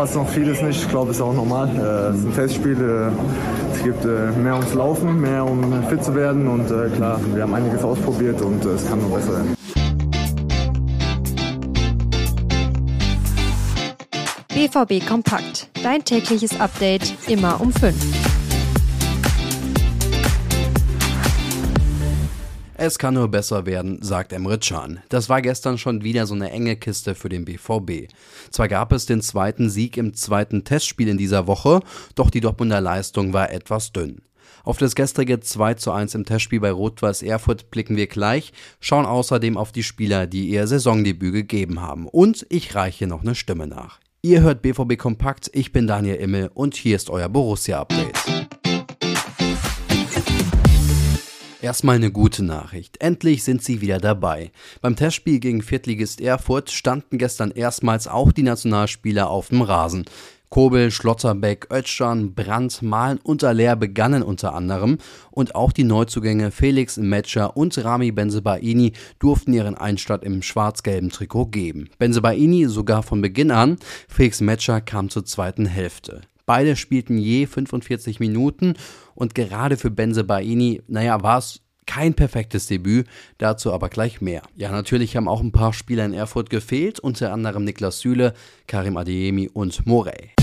Was noch vieles nicht, ich glaube, ist auch normal. Äh, es ist ein Testspiel. Äh, es gibt äh, mehr ums Laufen, mehr um fit zu werden. Und klar, wir haben einiges ausprobiert und es kann noch besser werden. BVB Kompakt. Dein tägliches Update immer um 5. Es kann nur besser werden, sagt Emre Can. Das war gestern schon wieder so eine enge Kiste für den BVB. Zwar gab es den zweiten Sieg im zweiten Testspiel in dieser Woche, doch die Dortmunder Leistung war etwas dünn. Auf das gestrige 2 zu 1 im Testspiel bei Rot-Weiß Erfurt blicken wir gleich, schauen außerdem auf die Spieler, die ihr Saisondebüt gegeben haben. Und ich reiche noch eine Stimme nach. Ihr hört BVB Kompakt, ich bin Daniel Immel und hier ist euer Borussia-Update. Erstmal eine gute Nachricht. Endlich sind sie wieder dabei. Beim Testspiel gegen Viertligist Erfurt standen gestern erstmals auch die Nationalspieler auf dem Rasen. Kobel, Schlotterbeck, Özcan, Brandt, Mahlen und Aller begannen unter anderem und auch die Neuzugänge Felix Metscher und Rami Benzebaini durften ihren Einstand im schwarz-gelben Trikot geben. Benzebaini sogar von Beginn an, Felix Metscher kam zur zweiten Hälfte. Beide spielten je 45 Minuten und gerade für Benze Baini, naja, war es kein perfektes Debüt, dazu aber gleich mehr. Ja, natürlich haben auch ein paar Spieler in Erfurt gefehlt, unter anderem Niklas Süle, Karim Adeyemi und Morey.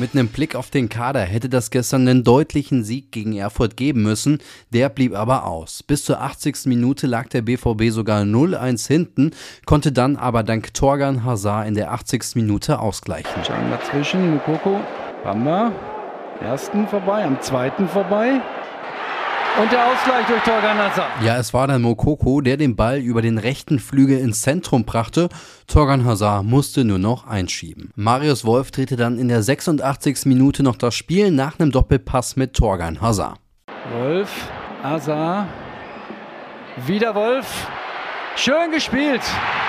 Mit einem Blick auf den Kader hätte das gestern einen deutlichen Sieg gegen Erfurt geben müssen, der blieb aber aus. Bis zur 80. Minute lag der BVB sogar 0-1 hinten, konnte dann aber dank Torgan Hazard in der 80. Minute ausgleichen. Schauen dazwischen, Mukoko Bamba, ersten vorbei, am zweiten vorbei. Und der Ausgleich durch Torgan Hazard. Ja, es war dann Mokoko, der den Ball über den rechten Flügel ins Zentrum brachte. Torgan Hazard musste nur noch einschieben. Marius Wolf drehte dann in der 86. Minute noch das Spiel nach einem Doppelpass mit Torgan Hazard. Wolf, Hazard, wieder Wolf. Schön gespielt.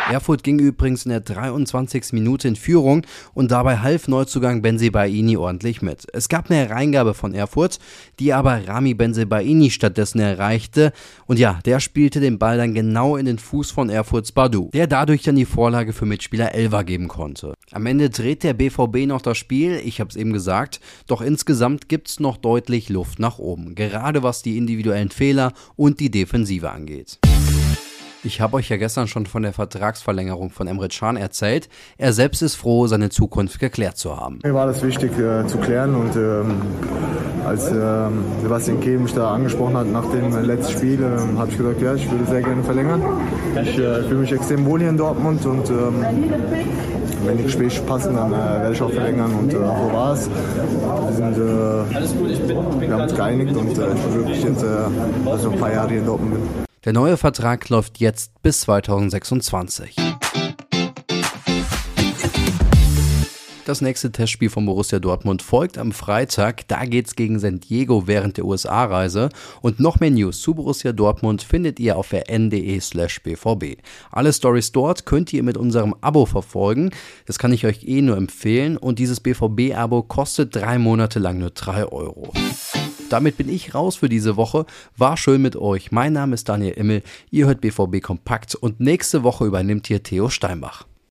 Erfurt ging übrigens in der 23. Minute in Führung und dabei half Neuzugang Benzebaini ordentlich mit. Es gab eine Reingabe von Erfurt, die aber Rami Benzebaini stattdessen erreichte und ja, der spielte den Ball dann genau in den Fuß von Erfurts Badu, der dadurch dann die Vorlage für Mitspieler Elva geben konnte. Am Ende dreht der BVB noch das Spiel, ich habe es eben gesagt, doch insgesamt gibt es noch deutlich Luft nach oben, gerade was die individuellen Fehler und die Defensive angeht. Ich habe euch ja gestern schon von der Vertragsverlängerung von Emre Can erzählt. Er selbst ist froh, seine Zukunft geklärt zu haben. Mir war das wichtig äh, zu klären und ähm, als ähm, Sebastian Kehl mich da angesprochen hat nach dem letzten Spiel, äh, habe ich gesagt, ja, ich würde sehr gerne verlängern. Ich äh, fühle mich extrem wohl hier in Dortmund und ähm, wenn die Gespräche passen, dann äh, werde ich auch verlängern und äh, so war es. Wir, sind, äh, wir haben uns geeinigt und äh, ich bin glücklich jetzt, äh, dass ich noch ein paar Jahre hier in Dortmund bin. Der neue Vertrag läuft jetzt bis 2026. Das nächste Testspiel von Borussia Dortmund folgt am Freitag. Da geht's gegen San Diego während der USA-Reise. Und noch mehr News zu Borussia Dortmund findet ihr auf rn.de slash bvb. Alle Stories dort könnt ihr mit unserem Abo verfolgen. Das kann ich euch eh nur empfehlen. Und dieses BVB-Abo kostet drei Monate lang nur drei Euro. Damit bin ich raus für diese Woche. War schön mit euch. Mein Name ist Daniel Immel. Ihr hört BVB Kompakt und nächste Woche übernimmt hier Theo Steinbach.